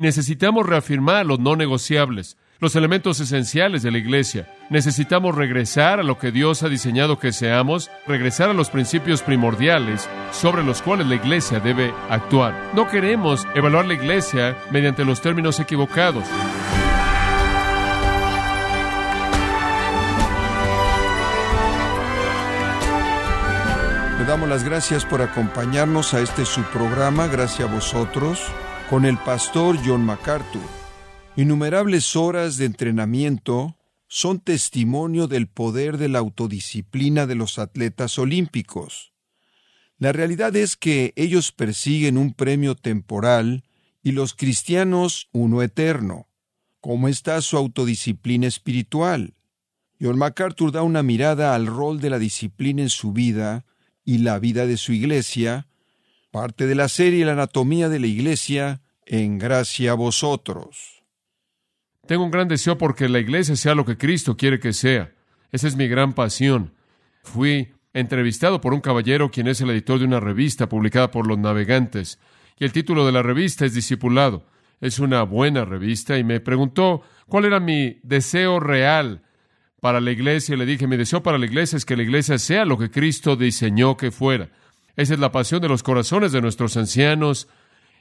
Necesitamos reafirmar los no negociables, los elementos esenciales de la iglesia. Necesitamos regresar a lo que Dios ha diseñado que seamos, regresar a los principios primordiales sobre los cuales la iglesia debe actuar. No queremos evaluar la iglesia mediante los términos equivocados. Le damos las gracias por acompañarnos a este su programa, gracias a vosotros, con el pastor John MacArthur. Innumerables horas de entrenamiento son testimonio del poder de la autodisciplina de los atletas olímpicos. La realidad es que ellos persiguen un premio temporal y los cristianos uno eterno. ¿Cómo está su autodisciplina espiritual? John MacArthur da una mirada al rol de la disciplina en su vida y la vida de su iglesia, parte de la serie La anatomía de la iglesia, en gracia a vosotros. Tengo un gran deseo porque la iglesia sea lo que Cristo quiere que sea. Esa es mi gran pasión. Fui entrevistado por un caballero quien es el editor de una revista publicada por los navegantes, y el título de la revista es Discipulado. Es una buena revista y me preguntó cuál era mi deseo real para la iglesia. Le dije, mi deseo para la iglesia es que la iglesia sea lo que Cristo diseñó que fuera. Esa es la pasión de los corazones de nuestros ancianos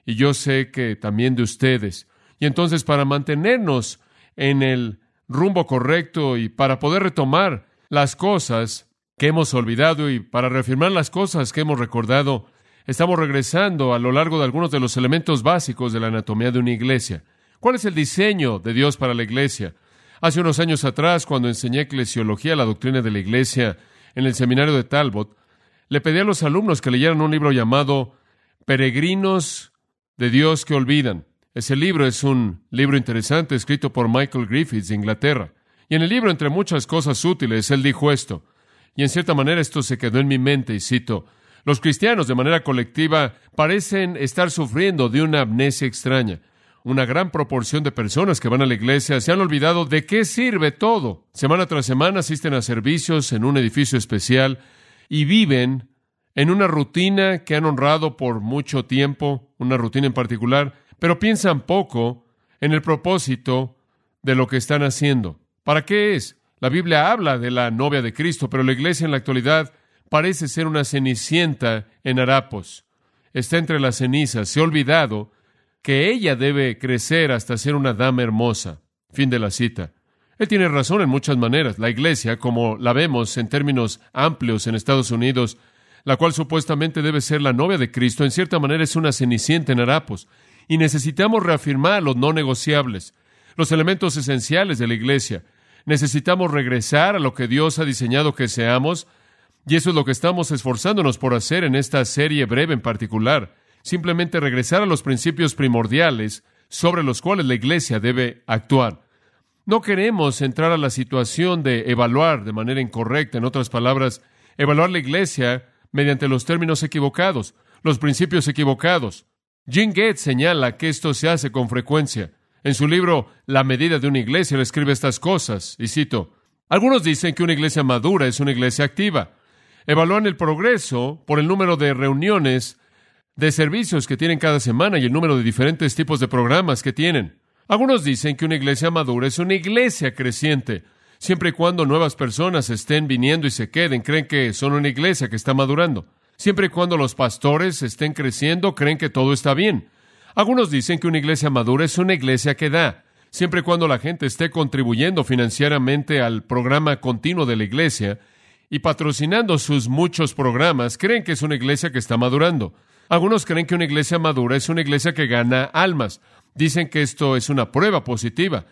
y yo sé que también de ustedes. Y entonces para mantenernos en el rumbo correcto y para poder retomar las cosas que hemos olvidado y para reafirmar las cosas que hemos recordado, estamos regresando a lo largo de algunos de los elementos básicos de la anatomía de una iglesia. ¿Cuál es el diseño de Dios para la iglesia? Hace unos años atrás, cuando enseñé eclesiología, la doctrina de la iglesia, en el seminario de Talbot, le pedí a los alumnos que leyeran un libro llamado Peregrinos de Dios que olvidan. Ese libro es un libro interesante escrito por Michael Griffiths de Inglaterra. Y en el libro, entre muchas cosas útiles, él dijo esto. Y en cierta manera esto se quedó en mi mente, y cito, los cristianos de manera colectiva parecen estar sufriendo de una amnesia extraña una gran proporción de personas que van a la iglesia se han olvidado de qué sirve todo. Semana tras semana asisten a servicios en un edificio especial y viven en una rutina que han honrado por mucho tiempo, una rutina en particular, pero piensan poco en el propósito de lo que están haciendo. ¿Para qué es? La Biblia habla de la novia de Cristo, pero la iglesia en la actualidad parece ser una cenicienta en harapos. Está entre las cenizas, se ha olvidado que ella debe crecer hasta ser una dama hermosa. Fin de la cita. Él tiene razón en muchas maneras. La iglesia, como la vemos en términos amplios en Estados Unidos, la cual supuestamente debe ser la novia de Cristo, en cierta manera es una cenicienta en harapos. Y necesitamos reafirmar los no negociables, los elementos esenciales de la iglesia. Necesitamos regresar a lo que Dios ha diseñado que seamos, y eso es lo que estamos esforzándonos por hacer en esta serie breve en particular simplemente regresar a los principios primordiales sobre los cuales la Iglesia debe actuar. No queremos entrar a la situación de evaluar de manera incorrecta, en otras palabras, evaluar la Iglesia mediante los términos equivocados, los principios equivocados. Jim Gates señala que esto se hace con frecuencia. En su libro La medida de una iglesia le escribe estas cosas, y cito, algunos dicen que una iglesia madura es una iglesia activa. Evalúan el progreso por el número de reuniones de servicios que tienen cada semana y el número de diferentes tipos de programas que tienen. Algunos dicen que una iglesia madura es una iglesia creciente. Siempre y cuando nuevas personas estén viniendo y se queden, creen que son una iglesia que está madurando. Siempre y cuando los pastores estén creciendo, creen que todo está bien. Algunos dicen que una iglesia madura es una iglesia que da. Siempre y cuando la gente esté contribuyendo financieramente al programa continuo de la iglesia y patrocinando sus muchos programas, creen que es una iglesia que está madurando. Algunos creen que una iglesia madura es una iglesia que gana almas. Dicen que esto es una prueba positiva.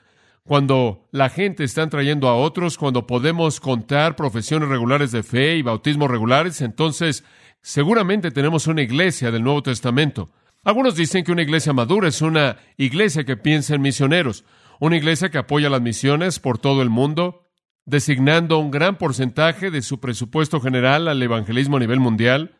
Cuando la gente está trayendo a otros, cuando podemos contar profesiones regulares de fe y bautismos regulares, entonces seguramente tenemos una iglesia del Nuevo Testamento. Algunos dicen que una iglesia madura es una iglesia que piensa en misioneros, una iglesia que apoya las misiones por todo el mundo, designando un gran porcentaje de su presupuesto general al evangelismo a nivel mundial.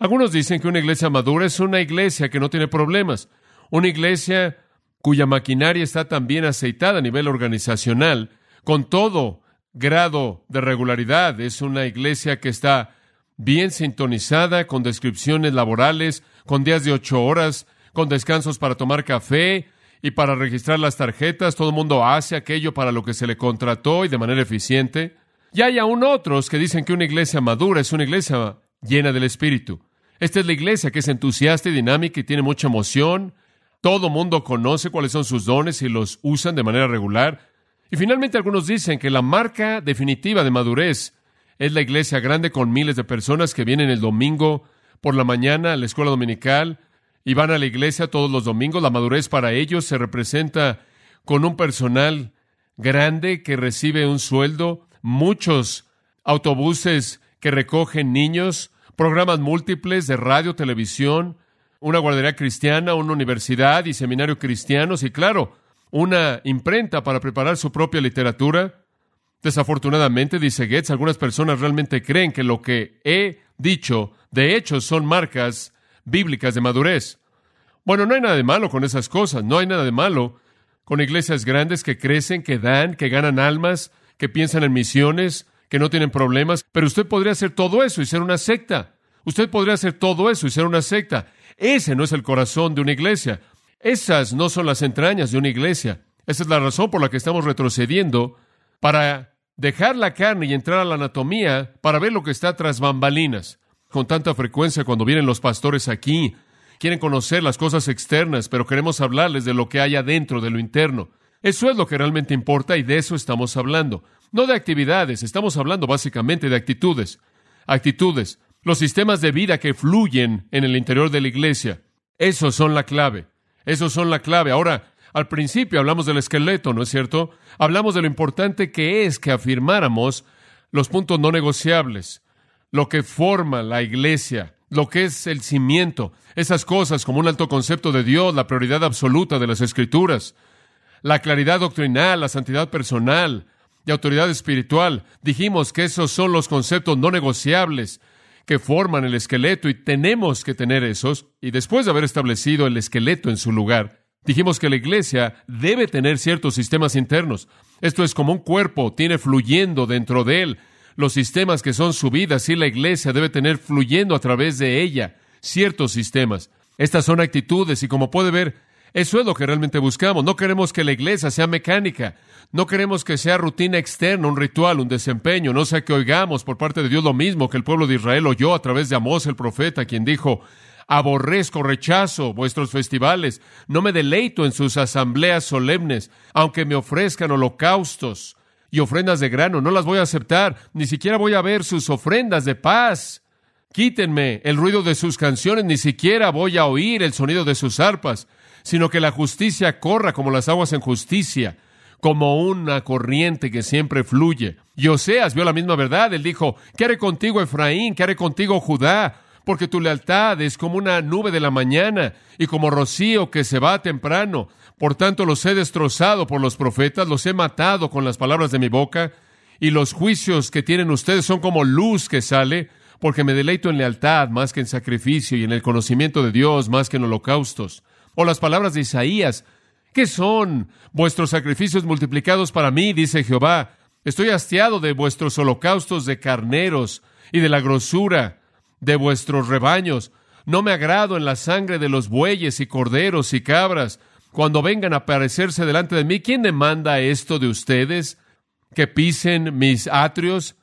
Algunos dicen que una iglesia madura es una iglesia que no tiene problemas, una iglesia cuya maquinaria está también aceitada a nivel organizacional, con todo grado de regularidad. Es una iglesia que está bien sintonizada, con descripciones laborales, con días de ocho horas, con descansos para tomar café y para registrar las tarjetas, todo el mundo hace aquello para lo que se le contrató y de manera eficiente. Y hay aún otros que dicen que una iglesia madura es una iglesia llena del Espíritu. Esta es la iglesia que es entusiasta y dinámica y tiene mucha emoción. Todo mundo conoce cuáles son sus dones y los usan de manera regular. Y finalmente algunos dicen que la marca definitiva de madurez es la iglesia grande con miles de personas que vienen el domingo por la mañana a la escuela dominical y van a la iglesia todos los domingos. La madurez para ellos se representa con un personal grande que recibe un sueldo, muchos autobuses que recogen niños, programas múltiples de radio, televisión, una guardería cristiana, una universidad y seminario cristianos y claro, una imprenta para preparar su propia literatura. Desafortunadamente, dice Goetz, algunas personas realmente creen que lo que he dicho, de hecho, son marcas bíblicas de madurez. Bueno, no hay nada de malo con esas cosas, no hay nada de malo con iglesias grandes que crecen, que dan, que ganan almas, que piensan en misiones, que no tienen problemas, pero usted podría hacer todo eso y ser una secta. Usted podría hacer todo eso y ser una secta. Ese no es el corazón de una iglesia. Esas no son las entrañas de una iglesia. Esa es la razón por la que estamos retrocediendo para dejar la carne y entrar a la anatomía para ver lo que está tras bambalinas con tanta frecuencia cuando vienen los pastores aquí. Quieren conocer las cosas externas, pero queremos hablarles de lo que hay adentro, de lo interno. Eso es lo que realmente importa y de eso estamos hablando. No de actividades, estamos hablando básicamente de actitudes. Actitudes, los sistemas de vida que fluyen en el interior de la iglesia. Esos son la clave. Esos son la clave. Ahora, al principio hablamos del esqueleto, ¿no es cierto? Hablamos de lo importante que es que afirmáramos los puntos no negociables lo que forma la iglesia, lo que es el cimiento, esas cosas como un alto concepto de Dios, la prioridad absoluta de las escrituras, la claridad doctrinal, la santidad personal y autoridad espiritual. Dijimos que esos son los conceptos no negociables que forman el esqueleto y tenemos que tener esos. Y después de haber establecido el esqueleto en su lugar, dijimos que la iglesia debe tener ciertos sistemas internos. Esto es como un cuerpo, tiene fluyendo dentro de él los sistemas que son su vida, sí la iglesia debe tener fluyendo a través de ella ciertos sistemas. Estas son actitudes y como puede ver, eso es lo que realmente buscamos. No queremos que la iglesia sea mecánica, no queremos que sea rutina externa, un ritual, un desempeño, no sea que oigamos por parte de Dios lo mismo que el pueblo de Israel oyó a través de Amós el profeta, quien dijo, aborrezco, rechazo vuestros festivales, no me deleito en sus asambleas solemnes, aunque me ofrezcan holocaustos y ofrendas de grano. No las voy a aceptar. Ni siquiera voy a ver sus ofrendas de paz. Quítenme el ruido de sus canciones. Ni siquiera voy a oír el sonido de sus arpas. Sino que la justicia corra como las aguas en justicia, como una corriente que siempre fluye. Y Oseas vio la misma verdad. Él dijo, ¿qué haré contigo, Efraín? ¿Qué haré contigo, Judá? Porque tu lealtad es como una nube de la mañana y como rocío que se va temprano. Por tanto, los he destrozado por los profetas, los he matado con las palabras de mi boca, y los juicios que tienen ustedes son como luz que sale, porque me deleito en lealtad más que en sacrificio y en el conocimiento de Dios más que en holocaustos. O las palabras de Isaías, ¿qué son vuestros sacrificios multiplicados para mí? dice Jehová. Estoy hastiado de vuestros holocaustos de carneros y de la grosura de vuestros rebaños. No me agrado en la sangre de los bueyes y corderos y cabras cuando vengan a aparecerse delante de mí, ¿quién demanda esto de ustedes? ¿Que pisen mis atrios?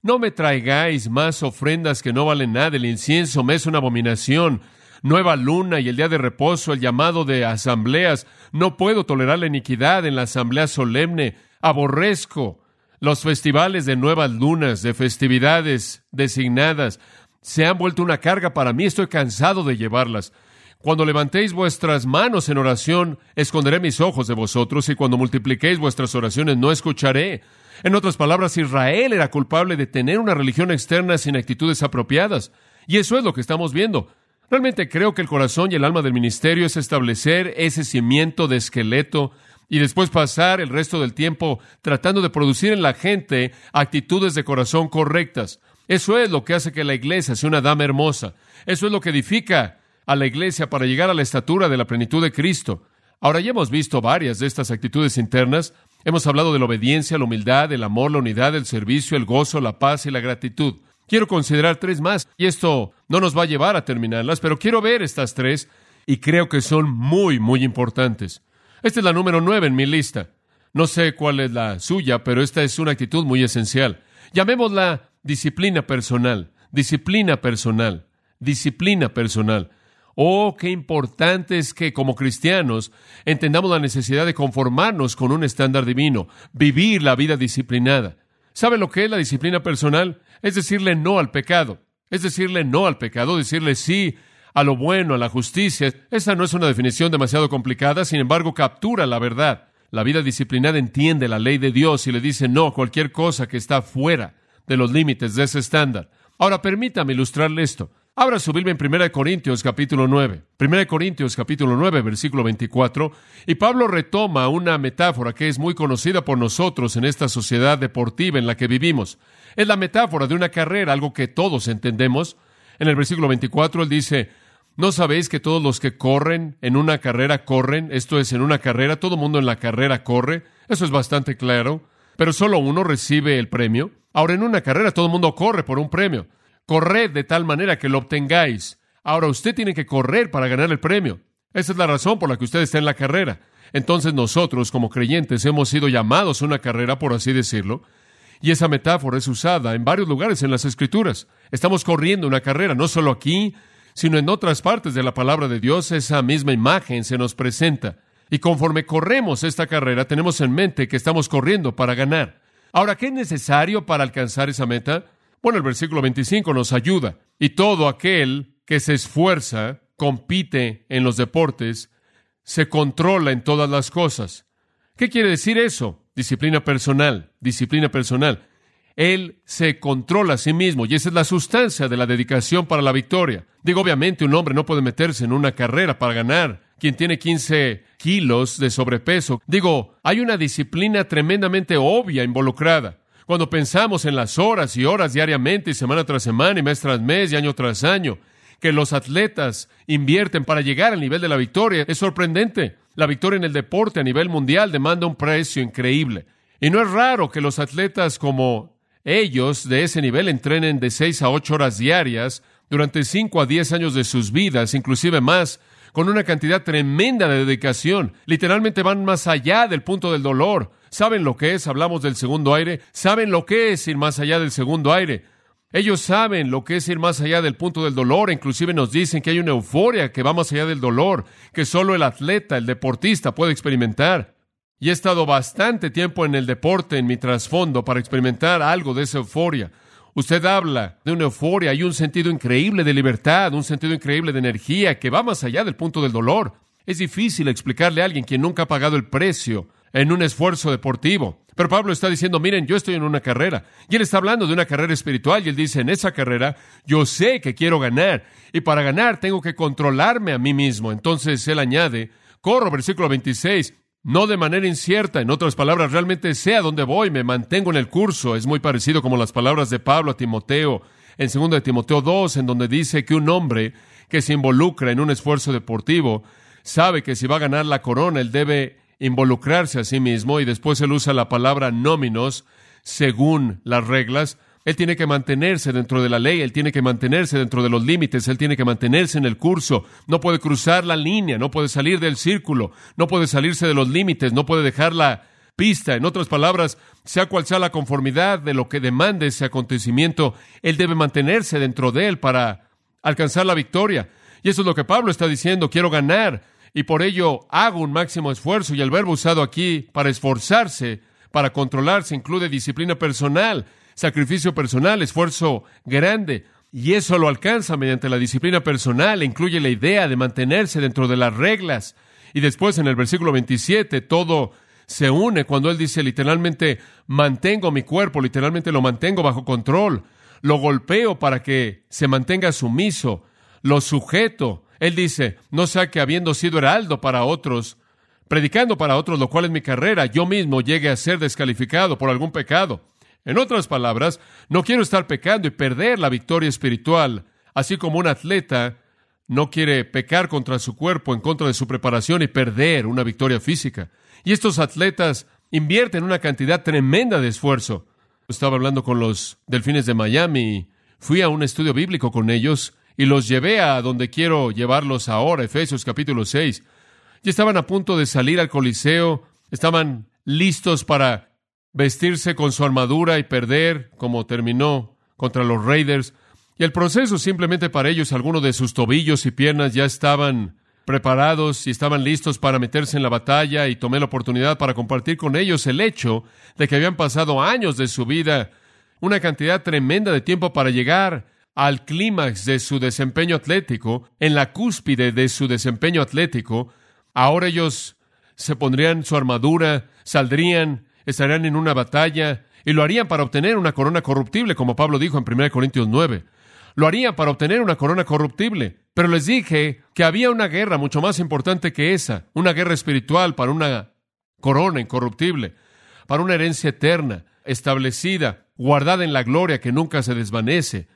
No me traigáis más ofrendas que no valen nada. El incienso me es una abominación. Nueva luna y el día de reposo, el llamado de asambleas. No puedo tolerar la iniquidad en la asamblea solemne. Aborrezco los festivales de nuevas lunas, de festividades designadas. Se han vuelto una carga para mí. Estoy cansado de llevarlas. Cuando levantéis vuestras manos en oración, esconderé mis ojos de vosotros, y cuando multipliquéis vuestras oraciones, no escucharé. En otras palabras, Israel era culpable de tener una religión externa sin actitudes apropiadas. Y eso es lo que estamos viendo. Realmente creo que el corazón y el alma del ministerio es establecer ese cimiento de esqueleto y después pasar el resto del tiempo tratando de producir en la gente actitudes de corazón correctas. Eso es lo que hace que la iglesia sea una dama hermosa. Eso es lo que edifica a la iglesia para llegar a la estatura de la plenitud de Cristo. Ahora ya hemos visto varias de estas actitudes internas. Hemos hablado de la obediencia, la humildad, el amor, la unidad, el servicio, el gozo, la paz y la gratitud. Quiero considerar tres más, y esto no nos va a llevar a terminarlas, pero quiero ver estas tres y creo que son muy, muy importantes. Esta es la número nueve en mi lista. No sé cuál es la suya, pero esta es una actitud muy esencial. Llamémosla disciplina personal, disciplina personal, disciplina personal. Oh, qué importante es que como cristianos entendamos la necesidad de conformarnos con un estándar divino, vivir la vida disciplinada. ¿Sabe lo que es la disciplina personal? Es decirle no al pecado. Es decirle no al pecado, decirle sí a lo bueno, a la justicia. Esa no es una definición demasiado complicada, sin embargo captura la verdad. La vida disciplinada entiende la ley de Dios y le dice no a cualquier cosa que está fuera de los límites de ese estándar. Ahora permítame ilustrarle esto. Abra su Biblia en 1 Corintios capítulo 9. 1 Corintios capítulo 9, versículo 24. Y Pablo retoma una metáfora que es muy conocida por nosotros en esta sociedad deportiva en la que vivimos. Es la metáfora de una carrera, algo que todos entendemos. En el versículo 24 él dice, ¿no sabéis que todos los que corren en una carrera corren? Esto es, en una carrera, todo mundo en la carrera corre. Eso es bastante claro. Pero solo uno recibe el premio. Ahora, en una carrera todo el mundo corre por un premio. Corred de tal manera que lo obtengáis. Ahora usted tiene que correr para ganar el premio. Esa es la razón por la que usted está en la carrera. Entonces nosotros, como creyentes, hemos sido llamados a una carrera, por así decirlo, y esa metáfora es usada en varios lugares en las Escrituras. Estamos corriendo una carrera, no solo aquí, sino en otras partes de la palabra de Dios, esa misma imagen se nos presenta. Y conforme corremos esta carrera, tenemos en mente que estamos corriendo para ganar. Ahora, ¿qué es necesario para alcanzar esa meta? Bueno, el versículo 25 nos ayuda. Y todo aquel que se esfuerza, compite en los deportes, se controla en todas las cosas. ¿Qué quiere decir eso? Disciplina personal, disciplina personal. Él se controla a sí mismo y esa es la sustancia de la dedicación para la victoria. Digo, obviamente un hombre no puede meterse en una carrera para ganar. Quien tiene 15 kilos de sobrepeso. Digo, hay una disciplina tremendamente obvia involucrada. Cuando pensamos en las horas y horas diariamente, y semana tras semana, y mes tras mes, y año tras año, que los atletas invierten para llegar al nivel de la victoria, es sorprendente. La victoria en el deporte a nivel mundial demanda un precio increíble. Y no es raro que los atletas como ellos de ese nivel entrenen de seis a ocho horas diarias durante cinco a diez años de sus vidas, inclusive más, con una cantidad tremenda de dedicación. Literalmente van más allá del punto del dolor. ¿Saben lo que es? Hablamos del segundo aire. ¿Saben lo que es ir más allá del segundo aire? Ellos saben lo que es ir más allá del punto del dolor. Inclusive nos dicen que hay una euforia que va más allá del dolor, que solo el atleta, el deportista puede experimentar. Y he estado bastante tiempo en el deporte, en mi trasfondo, para experimentar algo de esa euforia. Usted habla de una euforia y un sentido increíble de libertad, un sentido increíble de energía que va más allá del punto del dolor. Es difícil explicarle a alguien quien nunca ha pagado el precio en un esfuerzo deportivo. Pero Pablo está diciendo, miren, yo estoy en una carrera. Y él está hablando de una carrera espiritual y él dice, en esa carrera yo sé que quiero ganar. Y para ganar tengo que controlarme a mí mismo. Entonces él añade, corro, versículo 26, no de manera incierta, en otras palabras, realmente sé a dónde voy, me mantengo en el curso. Es muy parecido como las palabras de Pablo a Timoteo en 2 de Timoteo 2, en donde dice que un hombre que se involucra en un esfuerzo deportivo sabe que si va a ganar la corona, él debe involucrarse a sí mismo y después él usa la palabra nóminos según las reglas él tiene que mantenerse dentro de la ley, él tiene que mantenerse dentro de los límites, él tiene que mantenerse en el curso, no puede cruzar la línea, no puede salir del círculo, no puede salirse de los límites, no puede dejar la pista. En otras palabras, sea cual sea la conformidad de lo que demande ese acontecimiento, él debe mantenerse dentro de él para alcanzar la victoria. Y eso es lo que Pablo está diciendo, quiero ganar y por ello hago un máximo esfuerzo y el verbo usado aquí para esforzarse, para controlarse, incluye disciplina personal sacrificio personal, esfuerzo grande. Y eso lo alcanza mediante la disciplina personal, incluye la idea de mantenerse dentro de las reglas. Y después en el versículo 27 todo se une cuando él dice literalmente, mantengo mi cuerpo, literalmente lo mantengo bajo control, lo golpeo para que se mantenga sumiso, lo sujeto. Él dice, no sea que habiendo sido heraldo para otros, predicando para otros, lo cual es mi carrera, yo mismo llegue a ser descalificado por algún pecado. En otras palabras, no quiero estar pecando y perder la victoria espiritual, así como un atleta no quiere pecar contra su cuerpo, en contra de su preparación y perder una victoria física. Y estos atletas invierten una cantidad tremenda de esfuerzo. Estaba hablando con los delfines de Miami, fui a un estudio bíblico con ellos y los llevé a donde quiero llevarlos ahora, Efesios capítulo 6. Ya estaban a punto de salir al Coliseo, estaban listos para vestirse con su armadura y perder, como terminó contra los Raiders. Y el proceso simplemente para ellos, algunos de sus tobillos y piernas ya estaban preparados y estaban listos para meterse en la batalla y tomé la oportunidad para compartir con ellos el hecho de que habían pasado años de su vida, una cantidad tremenda de tiempo para llegar al clímax de su desempeño atlético, en la cúspide de su desempeño atlético, ahora ellos se pondrían su armadura, saldrían, estarían en una batalla y lo harían para obtener una corona corruptible, como Pablo dijo en 1 Corintios 9. Lo harían para obtener una corona corruptible. Pero les dije que había una guerra mucho más importante que esa, una guerra espiritual para una corona incorruptible, para una herencia eterna, establecida, guardada en la gloria que nunca se desvanece,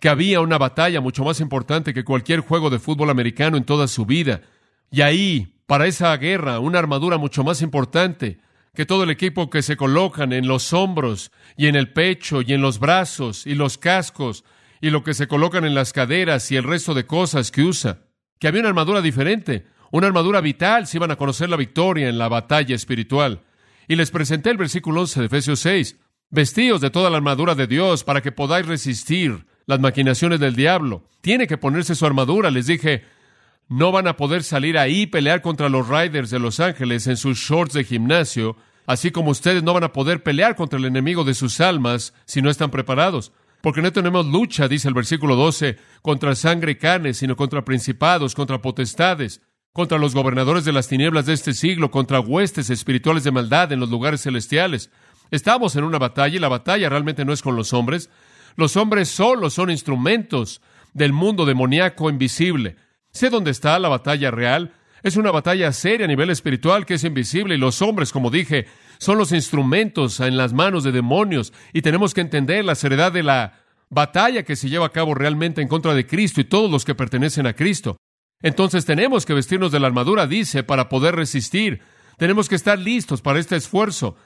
que había una batalla mucho más importante que cualquier juego de fútbol americano en toda su vida. Y ahí, para esa guerra, una armadura mucho más importante que todo el equipo que se colocan en los hombros y en el pecho y en los brazos y los cascos y lo que se colocan en las caderas y el resto de cosas que usa. Que había una armadura diferente, una armadura vital si iban a conocer la victoria en la batalla espiritual. Y les presenté el versículo 11 de Efesios 6. Vestíos de toda la armadura de Dios para que podáis resistir las maquinaciones del diablo. Tiene que ponerse su armadura. Les dije, no van a poder salir ahí y pelear contra los Riders de Los Ángeles en sus shorts de gimnasio, así como ustedes no van a poder pelear contra el enemigo de sus almas si no están preparados. Porque no tenemos lucha, dice el versículo 12, contra sangre y carne, sino contra principados, contra potestades, contra los gobernadores de las tinieblas de este siglo, contra huestes espirituales de maldad en los lugares celestiales. Estamos en una batalla y la batalla realmente no es con los hombres. Los hombres solo son instrumentos del mundo demoníaco invisible. Sé dónde está la batalla real. Es una batalla seria a nivel espiritual que es invisible y los hombres, como dije, son los instrumentos en las manos de demonios y tenemos que entender la seriedad de la batalla que se lleva a cabo realmente en contra de Cristo y todos los que pertenecen a Cristo. Entonces tenemos que vestirnos de la armadura, dice, para poder resistir. Tenemos que estar listos para este esfuerzo.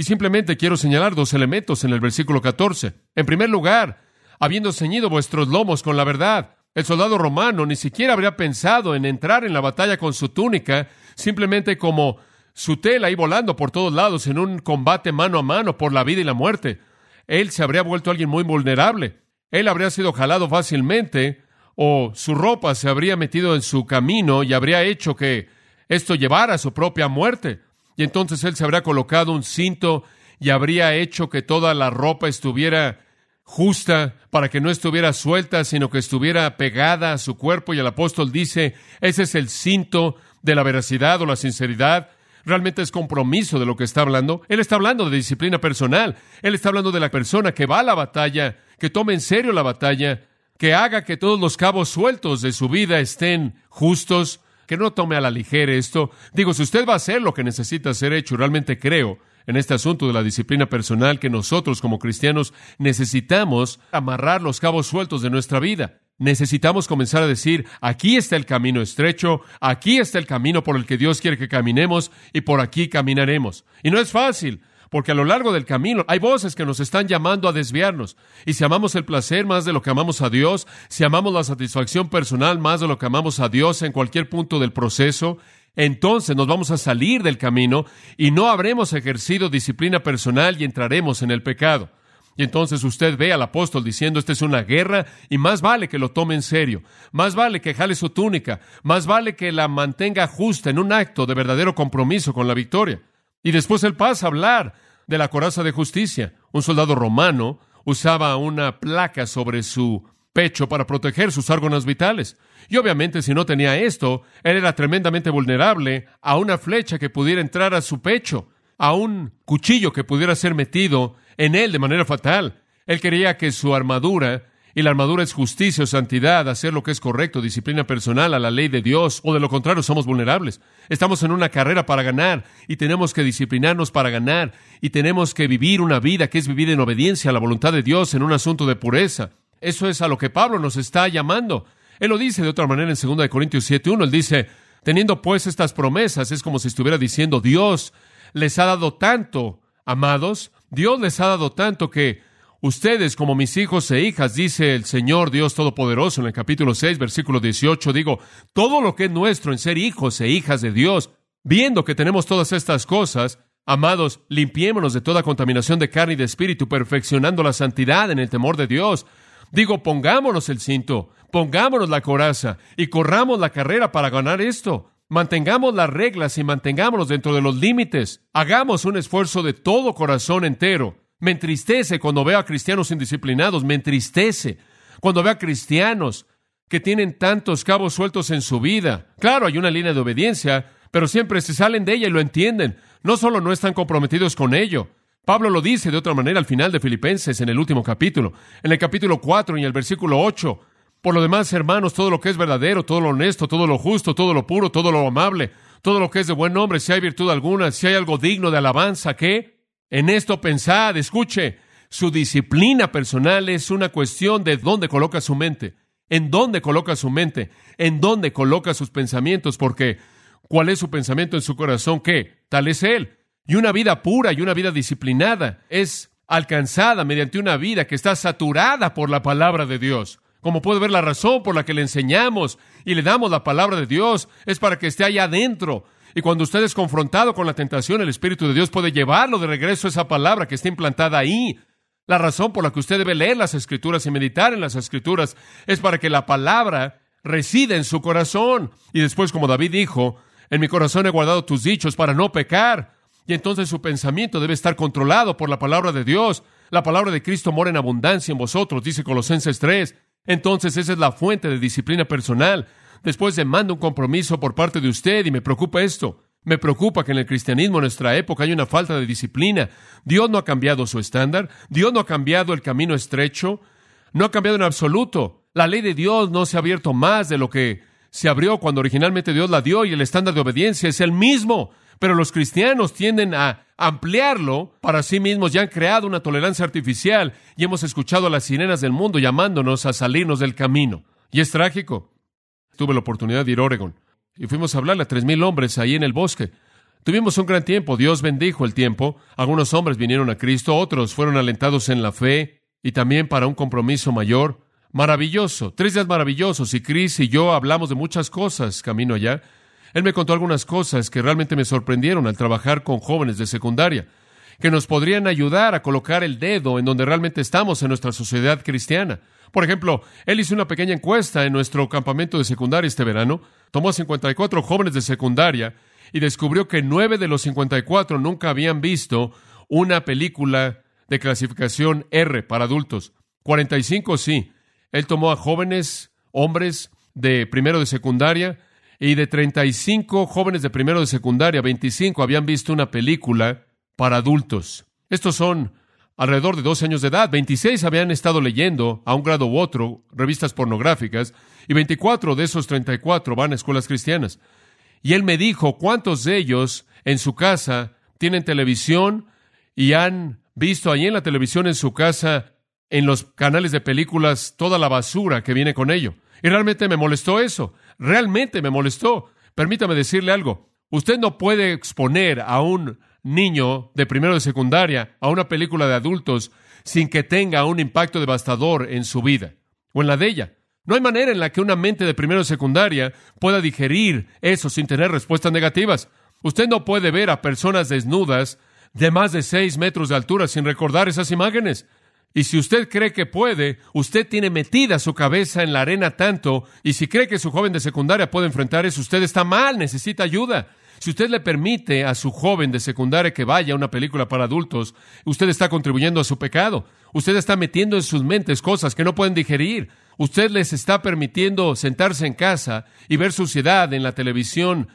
Y simplemente quiero señalar dos elementos en el versículo 14. En primer lugar, habiendo ceñido vuestros lomos con la verdad. El soldado romano ni siquiera habría pensado en entrar en la batalla con su túnica, simplemente como su tela ahí volando por todos lados en un combate mano a mano por la vida y la muerte. Él se habría vuelto alguien muy vulnerable. Él habría sido jalado fácilmente o su ropa se habría metido en su camino y habría hecho que esto llevara a su propia muerte. Y entonces él se habría colocado un cinto y habría hecho que toda la ropa estuviera justa para que no estuviera suelta, sino que estuviera pegada a su cuerpo. Y el apóstol dice, ese es el cinto de la veracidad o la sinceridad realmente es compromiso de lo que está hablando. Él está hablando de disciplina personal. Él está hablando de la persona que va a la batalla, que tome en serio la batalla, que haga que todos los cabos sueltos de su vida estén justos, que no tome a la ligera esto. Digo, si usted va a hacer lo que necesita ser hecho, realmente creo en este asunto de la disciplina personal que nosotros como cristianos necesitamos amarrar los cabos sueltos de nuestra vida. Necesitamos comenzar a decir, aquí está el camino estrecho, aquí está el camino por el que Dios quiere que caminemos y por aquí caminaremos. Y no es fácil, porque a lo largo del camino hay voces que nos están llamando a desviarnos. Y si amamos el placer más de lo que amamos a Dios, si amamos la satisfacción personal más de lo que amamos a Dios en cualquier punto del proceso, entonces nos vamos a salir del camino y no habremos ejercido disciplina personal y entraremos en el pecado. Y entonces usted ve al apóstol diciendo, esta es una guerra y más vale que lo tome en serio, más vale que jale su túnica, más vale que la mantenga justa en un acto de verdadero compromiso con la victoria. Y después él pasa a hablar de la coraza de justicia. Un soldado romano usaba una placa sobre su pecho para proteger sus órganos vitales. Y obviamente si no tenía esto, él era tremendamente vulnerable a una flecha que pudiera entrar a su pecho, a un cuchillo que pudiera ser metido en él de manera fatal. Él quería que su armadura, y la armadura es justicia o santidad, hacer lo que es correcto, disciplina personal a la ley de Dios, o de lo contrario somos vulnerables. Estamos en una carrera para ganar y tenemos que disciplinarnos para ganar y tenemos que vivir una vida que es vivir en obediencia a la voluntad de Dios en un asunto de pureza. Eso es a lo que Pablo nos está llamando. Él lo dice de otra manera en 2 Corintios 7.1. Él dice, teniendo pues estas promesas, es como si estuviera diciendo, Dios les ha dado tanto, amados, Dios les ha dado tanto que Ustedes, como mis hijos e hijas, dice el Señor Dios Todopoderoso en el capítulo 6, versículo 18, digo, todo lo que es nuestro en ser hijos e hijas de Dios, viendo que tenemos todas estas cosas, amados, limpiémonos de toda contaminación de carne y de espíritu, perfeccionando la santidad en el temor de Dios. Digo, pongámonos el cinto, pongámonos la coraza y corramos la carrera para ganar esto. Mantengamos las reglas y mantengámonos dentro de los límites. Hagamos un esfuerzo de todo corazón entero me entristece cuando veo a cristianos indisciplinados, me entristece cuando veo a cristianos que tienen tantos cabos sueltos en su vida. Claro, hay una línea de obediencia, pero siempre se salen de ella y lo entienden. No solo no están comprometidos con ello. Pablo lo dice de otra manera al final de Filipenses en el último capítulo, en el capítulo 4 y el versículo 8. Por lo demás, hermanos, todo lo que es verdadero, todo lo honesto, todo lo justo, todo lo puro, todo lo amable, todo lo que es de buen nombre, si hay virtud alguna, si hay algo digno de alabanza, ¿qué? En esto pensad, escuche, su disciplina personal es una cuestión de dónde coloca su mente, en dónde coloca su mente, en dónde coloca sus pensamientos, porque ¿cuál es su pensamiento en su corazón? ¿Qué? Tal es Él. Y una vida pura y una vida disciplinada es alcanzada mediante una vida que está saturada por la palabra de Dios. Como puede ver, la razón por la que le enseñamos y le damos la palabra de Dios es para que esté allá adentro, y cuando usted es confrontado con la tentación, el Espíritu de Dios puede llevarlo de regreso a esa palabra que está implantada ahí. La razón por la que usted debe leer las Escrituras y meditar en las Escrituras es para que la palabra resida en su corazón. Y después, como David dijo, en mi corazón he guardado tus dichos para no pecar. Y entonces su pensamiento debe estar controlado por la palabra de Dios. La palabra de Cristo mora en abundancia en vosotros, dice Colosenses 3. Entonces esa es la fuente de disciplina personal. Después demanda un compromiso por parte de usted y me preocupa esto. Me preocupa que en el cristianismo en nuestra época hay una falta de disciplina. Dios no ha cambiado su estándar, Dios no ha cambiado el camino estrecho, no ha cambiado en absoluto. La ley de Dios no se ha abierto más de lo que se abrió cuando originalmente Dios la dio y el estándar de obediencia es el mismo. Pero los cristianos tienden a ampliarlo para sí mismos, ya han creado una tolerancia artificial y hemos escuchado a las sirenas del mundo llamándonos a salirnos del camino. Y es trágico tuve la oportunidad de ir a Oregon y fuimos a hablarle a tres mil hombres ahí en el bosque. Tuvimos un gran tiempo, Dios bendijo el tiempo. Algunos hombres vinieron a Cristo, otros fueron alentados en la fe y también para un compromiso mayor. Maravilloso, tres días maravillosos y Chris y yo hablamos de muchas cosas camino allá. Él me contó algunas cosas que realmente me sorprendieron al trabajar con jóvenes de secundaria, que nos podrían ayudar a colocar el dedo en donde realmente estamos en nuestra sociedad cristiana. Por ejemplo, él hizo una pequeña encuesta en nuestro campamento de secundaria este verano, tomó a 54 jóvenes de secundaria y descubrió que nueve de los 54 nunca habían visto una película de clasificación R para adultos. 45 sí. Él tomó a jóvenes, hombres de primero de secundaria, y de 35 jóvenes de primero de secundaria, 25 habían visto una película para adultos. Estos son alrededor de 12 años de edad. 26 habían estado leyendo, a un grado u otro, revistas pornográficas, y 24 de esos 34 van a escuelas cristianas. Y él me dijo cuántos de ellos en su casa tienen televisión y han visto ahí en la televisión en su casa, en los canales de películas, toda la basura que viene con ello. Y realmente me molestó eso. Realmente me molestó. Permítame decirle algo. Usted no puede exponer a un niño de primero de secundaria a una película de adultos sin que tenga un impacto devastador en su vida o en la de ella. No hay manera en la que una mente de primero de secundaria pueda digerir eso sin tener respuestas negativas. Usted no puede ver a personas desnudas de más de seis metros de altura sin recordar esas imágenes. Y si usted cree que puede, usted tiene metida su cabeza en la arena tanto, y si cree que su joven de secundaria puede enfrentar eso, usted está mal, necesita ayuda. Si usted le permite a su joven de secundaria que vaya a una película para adultos, usted está contribuyendo a su pecado. Usted está metiendo en sus mentes cosas que no pueden digerir. Usted les está permitiendo sentarse en casa y ver suciedad en la televisión.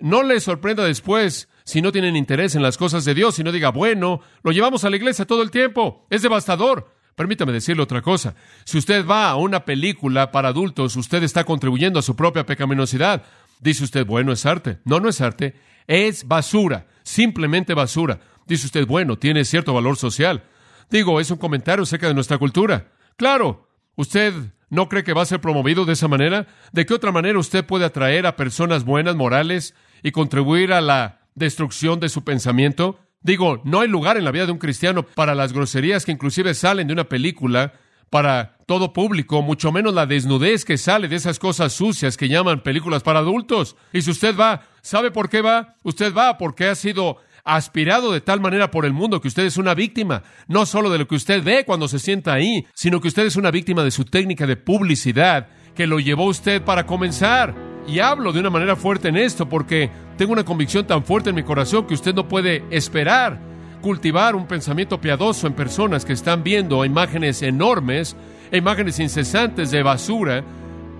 No les sorprenda después si no tienen interés en las cosas de Dios y no diga, bueno, lo llevamos a la iglesia todo el tiempo. Es devastador. Permítame decirle otra cosa. Si usted va a una película para adultos, usted está contribuyendo a su propia pecaminosidad. Dice usted, bueno, es arte. No, no es arte. Es basura. Simplemente basura. Dice usted, bueno, tiene cierto valor social. Digo, es un comentario acerca de nuestra cultura. Claro, usted no cree que va a ser promovido de esa manera. ¿De qué otra manera usted puede atraer a personas buenas, morales, y contribuir a la destrucción de su pensamiento? Digo, no hay lugar en la vida de un cristiano para las groserías que inclusive salen de una película para todo público, mucho menos la desnudez que sale de esas cosas sucias que llaman películas para adultos. Y si usted va, ¿sabe por qué va? Usted va porque ha sido aspirado de tal manera por el mundo que usted es una víctima, no solo de lo que usted ve cuando se sienta ahí, sino que usted es una víctima de su técnica de publicidad que lo llevó usted para comenzar. Y hablo de una manera fuerte en esto porque tengo una convicción tan fuerte en mi corazón que usted no puede esperar cultivar un pensamiento piadoso en personas que están viendo imágenes enormes, imágenes incesantes de basura,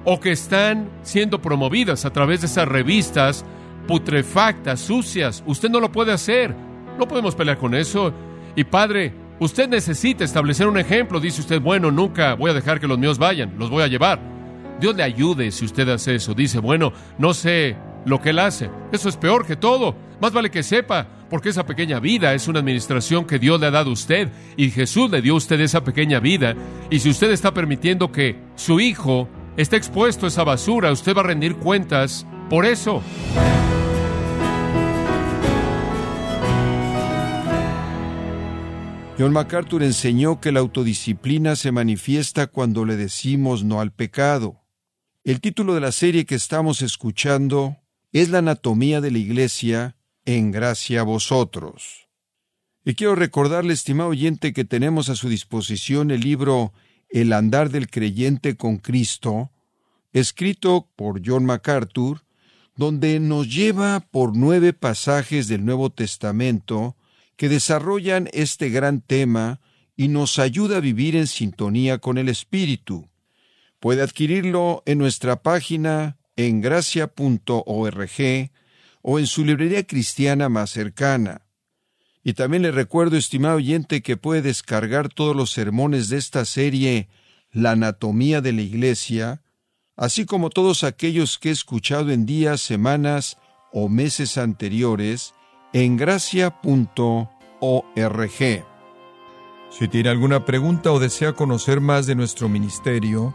o que están siendo promovidas a través de esas revistas putrefactas, sucias. Usted no lo puede hacer. No podemos pelear con eso. Y padre, usted necesita establecer un ejemplo. Dice usted, bueno, nunca voy a dejar que los míos vayan, los voy a llevar. Dios le ayude si usted hace eso. Dice, bueno, no sé lo que él hace. Eso es peor que todo. Más vale que sepa, porque esa pequeña vida es una administración que Dios le ha dado a usted y Jesús le dio a usted esa pequeña vida. Y si usted está permitiendo que su hijo esté expuesto a esa basura, usted va a rendir cuentas por eso. John MacArthur enseñó que la autodisciplina se manifiesta cuando le decimos no al pecado. El título de la serie que estamos escuchando es La anatomía de la Iglesia en gracia a vosotros. Y quiero recordarle, estimado oyente, que tenemos a su disposición el libro El andar del creyente con Cristo, escrito por John MacArthur, donde nos lleva por nueve pasajes del Nuevo Testamento que desarrollan este gran tema y nos ayuda a vivir en sintonía con el Espíritu. Puede adquirirlo en nuestra página en gracia.org o en su librería cristiana más cercana. Y también le recuerdo, estimado oyente, que puede descargar todos los sermones de esta serie La anatomía de la Iglesia, así como todos aquellos que he escuchado en días, semanas o meses anteriores en gracia.org. Si tiene alguna pregunta o desea conocer más de nuestro ministerio,